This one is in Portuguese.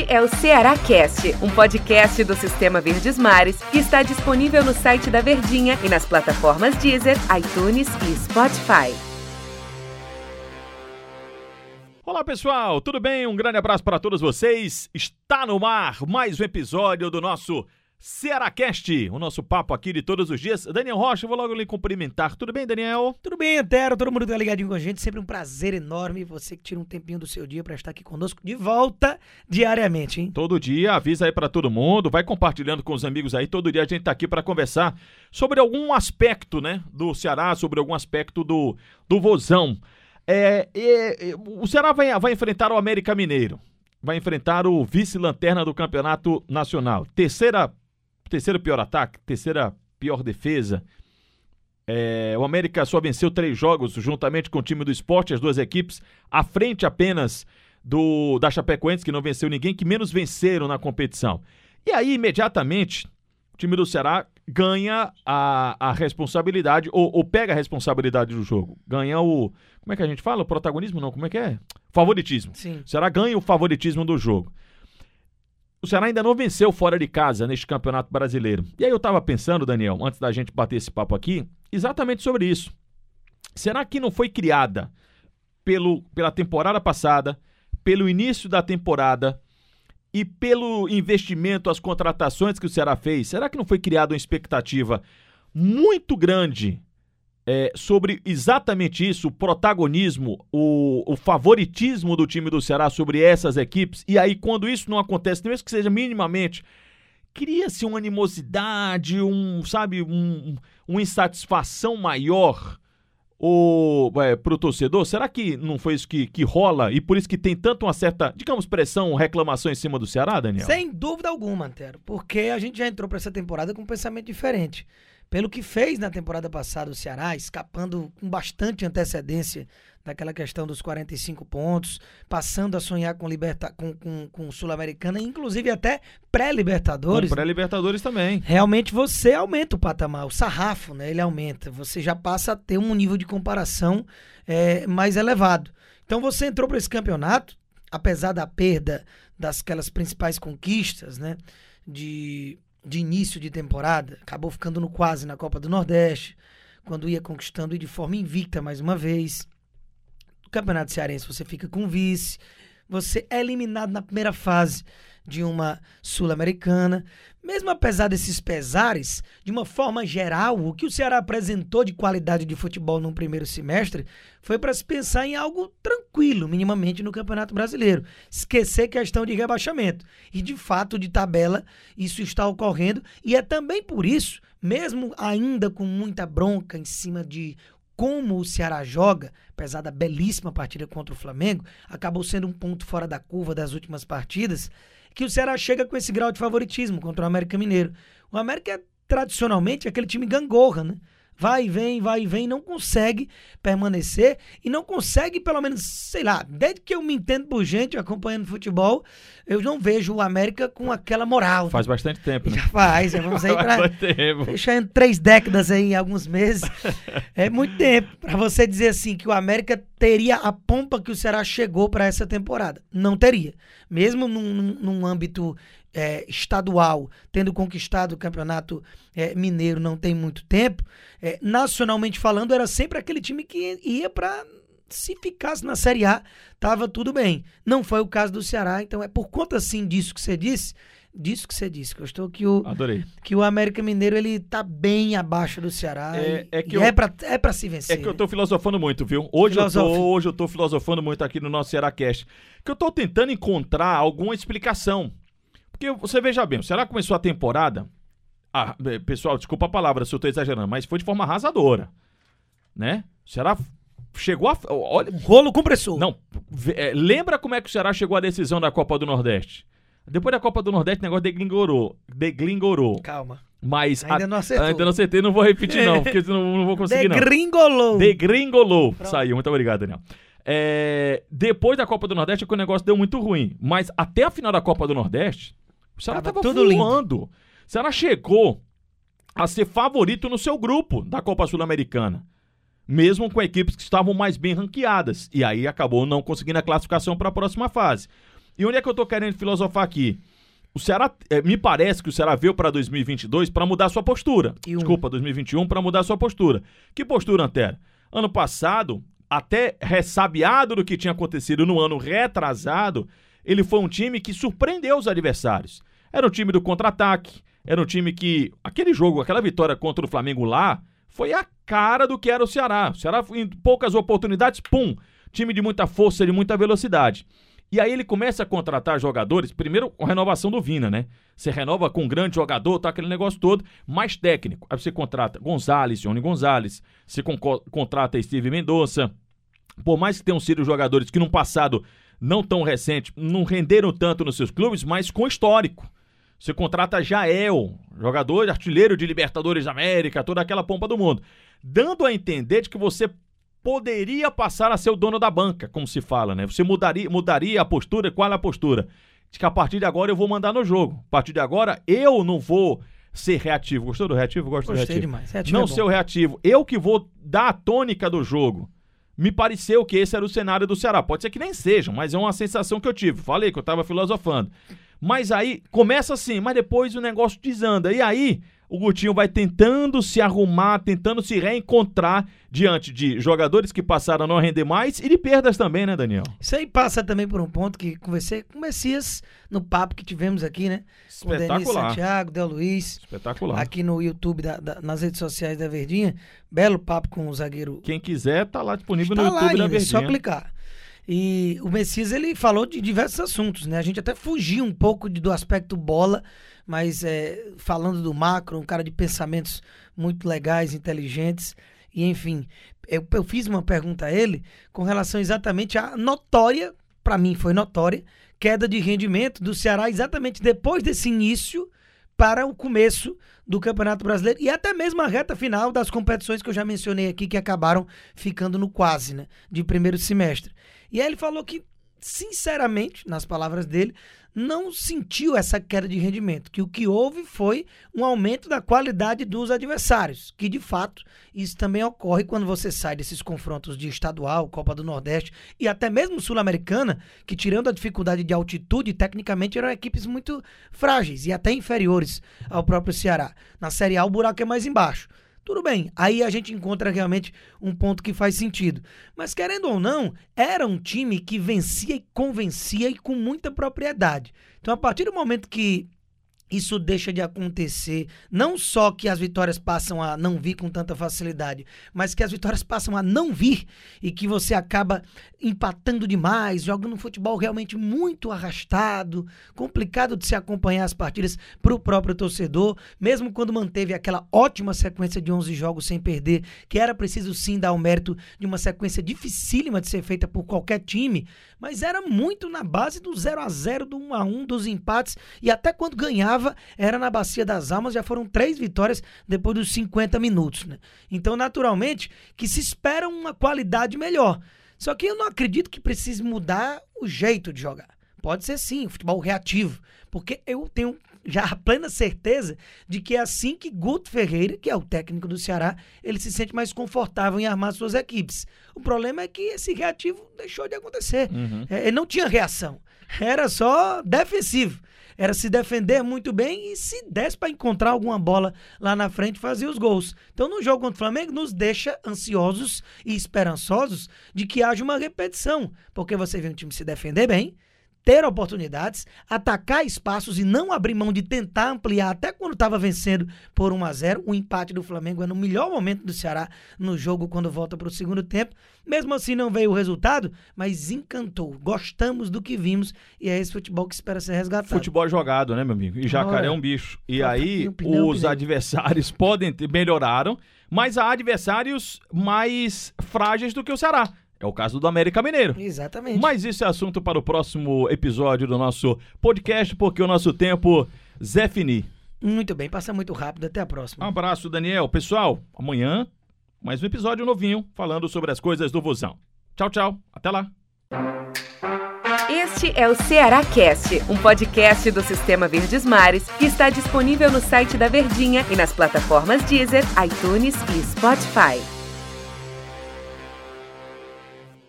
Este é o Ceará Cast, um podcast do Sistema Verdes Mares que está disponível no site da Verdinha e nas plataformas Deezer, iTunes e Spotify. Olá pessoal, tudo bem? Um grande abraço para todos vocês. Está no mar mais um episódio do nosso Cearacast, o nosso papo aqui de todos os dias. Daniel Rocha, vou logo lhe cumprimentar. Tudo bem, Daniel? Tudo bem, Antero? Todo mundo tá ligadinho com a gente. Sempre um prazer enorme você que tira um tempinho do seu dia para estar aqui conosco de volta diariamente, hein? Todo dia, avisa aí para todo mundo, vai compartilhando com os amigos aí. Todo dia a gente tá aqui para conversar sobre algum aspecto, né, do Ceará, sobre algum aspecto do, do Vozão. É, é, é, o Ceará vai, vai enfrentar o América Mineiro. Vai enfrentar o vice-lanterna do Campeonato Nacional. Terceira terceiro pior ataque, terceira pior defesa. É, o América só venceu três jogos juntamente com o time do esporte, as duas equipes, à frente apenas do da Chapecoense, que não venceu ninguém, que menos venceram na competição. E aí, imediatamente, o time do Ceará ganha a, a responsabilidade, ou, ou pega a responsabilidade do jogo. Ganha o. Como é que a gente fala? O protagonismo, não? Como é que é? Favoritismo. Sim. O Ceará ganha o favoritismo do jogo o Ceará ainda não venceu fora de casa neste Campeonato Brasileiro. E aí eu estava pensando, Daniel, antes da gente bater esse papo aqui, exatamente sobre isso. Será que não foi criada pelo, pela temporada passada, pelo início da temporada e pelo investimento, as contratações que o Ceará fez? Será que não foi criada uma expectativa muito grande é, sobre exatamente isso, o protagonismo, o, o, favoritismo do time do Ceará sobre essas equipes. E aí, quando isso não acontece, mesmo que seja minimamente, cria-se uma animosidade, um, sabe, um, uma insatisfação maior o, é, pro torcedor? Será que não foi isso que, que rola e por isso que tem tanto uma certa, digamos, pressão, reclamação em cima do Ceará, Daniel? Sem dúvida alguma, Antero, porque a gente já entrou para essa temporada com um pensamento diferente pelo que fez na temporada passada o Ceará, escapando com bastante antecedência daquela questão dos 45 pontos, passando a sonhar com, liberta com, com, com Sul-Americana, inclusive até pré-Libertadores. Pré-Libertadores também. Realmente você aumenta o patamar, o sarrafo, né? Ele aumenta. Você já passa a ter um nível de comparação é, mais elevado. Então você entrou para esse campeonato, apesar da perda das aquelas principais conquistas, né? De de início de temporada, acabou ficando no quase na Copa do Nordeste, quando ia conquistando e de forma invicta mais uma vez. No Campeonato Cearense você fica com vice, você é eliminado na primeira fase de uma Sul-Americana. Mesmo apesar desses pesares, de uma forma geral, o que o Ceará apresentou de qualidade de futebol no primeiro semestre foi para se pensar em algo tranquilo, minimamente, no Campeonato Brasileiro. Esquecer questão de rebaixamento. E, de fato, de tabela, isso está ocorrendo. E é também por isso, mesmo ainda com muita bronca em cima de como o Ceará joga, apesar da belíssima partida contra o Flamengo, acabou sendo um ponto fora da curva das últimas partidas que o Ceará chega com esse grau de favoritismo contra o América Mineiro. O América é tradicionalmente aquele time gangorra, né? vai e vem, vai e vem, não consegue permanecer e não consegue, pelo menos, sei lá, desde que eu me entendo por gente acompanhando futebol, eu não vejo o América com aquela moral. Faz bastante tempo, né? Já faz, vamos aí pra em três décadas aí, alguns meses. é muito tempo para você dizer assim que o América teria a pompa que o Ceará chegou para essa temporada. Não teria. Mesmo num, num, âmbito é, estadual, tendo conquistado o campeonato é, mineiro não tem muito tempo, é, nacionalmente falando, era sempre aquele time que ia para. Se ficasse na Série A, tava tudo bem. Não foi o caso do Ceará, então é por conta assim disso que você disse, disso que você disse, que eu estou que o Adorei. que o América Mineiro ele tá bem abaixo do Ceará. É, é que eu, é para é para se vencer. É que eu tô filosofando muito, viu? Hoje eu tô, hoje eu tô filosofando muito aqui no nosso Ceará Cast, que eu tô tentando encontrar alguma explicação porque você veja bem, o Ceará começou a temporada. Ah, pessoal, desculpa a palavra se eu estou exagerando, mas foi de forma arrasadora. Né? O Ceará chegou a. Olha, rolo compressor. Não, é, lembra como é que o Ceará chegou à decisão da Copa do Nordeste? Depois da Copa do Nordeste, o negócio deglingorou. Deglingorou. Calma. Mas. Ainda a, não acertou. Ainda não acertei, não vou repetir, não, porque senão não vou conseguir, não. Degringolou. Degringolou. Saiu, muito obrigado, Daniel. É, depois da Copa do Nordeste, é que o negócio deu muito ruim. Mas até a final da Copa do Nordeste, o Ceará tava, tava voando. Lindo. O Ceará chegou a ser favorito no seu grupo da Copa Sul-Americana. Mesmo com equipes que estavam mais bem ranqueadas. E aí acabou não conseguindo a classificação para a próxima fase. E onde é que eu tô querendo filosofar aqui? O Ceará, é, me parece que o Ceará veio para 2022 para mudar sua postura. E um. Desculpa, 2021 para mudar sua postura. Que postura, Antero? Ano passado, até ressabiado do que tinha acontecido no ano retrasado, ele foi um time que surpreendeu os adversários. Era um time do contra-ataque, era um time que. Aquele jogo, aquela vitória contra o Flamengo lá, foi a cara do que era o Ceará. O Ceará, em poucas oportunidades, pum! Time de muita força, de muita velocidade. E aí ele começa a contratar jogadores, primeiro a renovação do Vina, né? Você renova com um grande jogador, tá aquele negócio todo, mais técnico. Aí você contrata Gonzalez, Johnny Gonzalez, você con contrata Steve Mendonça. Por mais que tenham sido jogadores que no passado não tão recente, não renderam tanto nos seus clubes, mas com histórico. Você contrata Jael, jogador artilheiro de Libertadores da América, toda aquela pompa do mundo, dando a entender de que você poderia passar a ser o dono da banca, como se fala, né? Você mudaria, mudaria a postura, qual é a postura? De que a partir de agora eu vou mandar no jogo. A partir de agora eu não vou ser reativo. Gostou do reativo? Gosto Gostei do reativo. demais. Reativo não é ser o reativo. Eu que vou dar a tônica do jogo. Me pareceu que esse era o cenário do Ceará. Pode ser que nem seja, mas é uma sensação que eu tive. Falei que eu tava filosofando. Mas aí começa assim, mas depois o negócio desanda. E aí o Gutinho vai tentando se arrumar, tentando se reencontrar diante de jogadores que passaram a não render mais e de perdas também, né, Daniel? Isso aí passa também por um ponto que conversei com o Messias no papo que tivemos aqui, né? Com o Denis Espetacular. Santiago, Del Luiz, Espetacular. aqui no YouTube, da- da- nas redes sociais da Verdinha. Belo papo com o zagueiro Quem quiser, tá lá disponível Tá no lá YouTube da ainda, é só Verdinha. clicar. E o Messias, ele falou de diversos assuntos, né? A gente até fugiu um pouco de- do aspecto bola, mas é, falando do macro, um cara de pensamentos muito legais, inteligentes, e enfim. Eu, eu fiz uma pergunta a ele com relação exatamente à notória, para mim foi notória, queda de rendimento do Ceará exatamente depois desse início para o começo do Campeonato Brasileiro e até mesmo a reta final das competições que eu já mencionei aqui que acabaram ficando no quase, né, de primeiro semestre. E aí ele falou que, sinceramente, nas palavras dele, não sentiu essa queda de rendimento, que o que houve foi um aumento da qualidade dos adversários, que de fato isso também ocorre quando você sai desses confrontos de estadual, Copa do Nordeste e até mesmo Sul-Americana, que tirando a dificuldade de altitude, tecnicamente eram equipes muito frágeis e até inferiores ao próprio Ceará. Na Série A o buraco é mais embaixo. Tudo bem, aí a gente encontra realmente um ponto que faz sentido. Mas querendo ou não, era um time que vencia e convencia e com muita propriedade. Então, a partir do momento que isso deixa de acontecer, não só que as vitórias passam a não vir com tanta facilidade, mas que as vitórias passam a não vir e que você acaba empatando demais, jogando um futebol realmente muito arrastado, complicado de se acompanhar as partidas para o próprio torcedor, mesmo quando manteve aquela ótima sequência de 11 jogos sem perder, que era preciso sim dar o mérito de uma sequência dificílima de ser feita por qualquer time, mas era muito na base do 0 a 0 do 1 a 1 dos empates e até quando ganhava era na Bacia das Almas, já foram três vitórias depois dos 50 minutos, né? Então, naturalmente, que se espera uma qualidade melhor. Só que eu não acredito que precise mudar o jeito de jogar. Pode ser sim, futebol reativo, porque eu tenho já a plena certeza de que é assim que Guto Ferreira, que é o técnico do Ceará, ele se sente mais confortável em armar suas equipes. O problema é que esse reativo deixou de acontecer. É, ele não tinha reação, era só defensivo. Era se defender muito bem e se desse para encontrar alguma bola lá na frente fazer os gols. Então no jogo contra o Flamengo nos deixa ansiosos e esperançosos de que haja uma repetição, porque você vê um time se defender bem, ter oportunidades, atacar espaços e não abrir mão de tentar ampliar até quando estava vencendo por 1 a 0 O empate do Flamengo é no melhor momento do Ceará no jogo quando volta para o segundo tempo. Mesmo assim não veio o resultado, mas encantou. Gostamos do que vimos e é esse futebol que espera ser resgatado. Futebol jogado, né, meu amigo? E jacaré é um bicho. E Opa, aí, pneu, os adversários podem ter, melhoraram, mas há adversários mais frágeis do que o Ceará. É o caso do América Mineiro. Exatamente. Mas isso é assunto para o próximo episódio do nosso podcast, porque o nosso tempo Zé Fini. Muito bem, passa muito rápido. Até a Um próxima. abraço, Daniel. Pessoal, amanhã mais um episódio novinho falando sobre as coisas do Vozão. Tchau, tchau. Até lá. Este é o Ceará Cast, um podcast do Sistema Verdes Mares que está disponível no site da Verdinha e nas plataformas Deezer, iTunes e Spotify.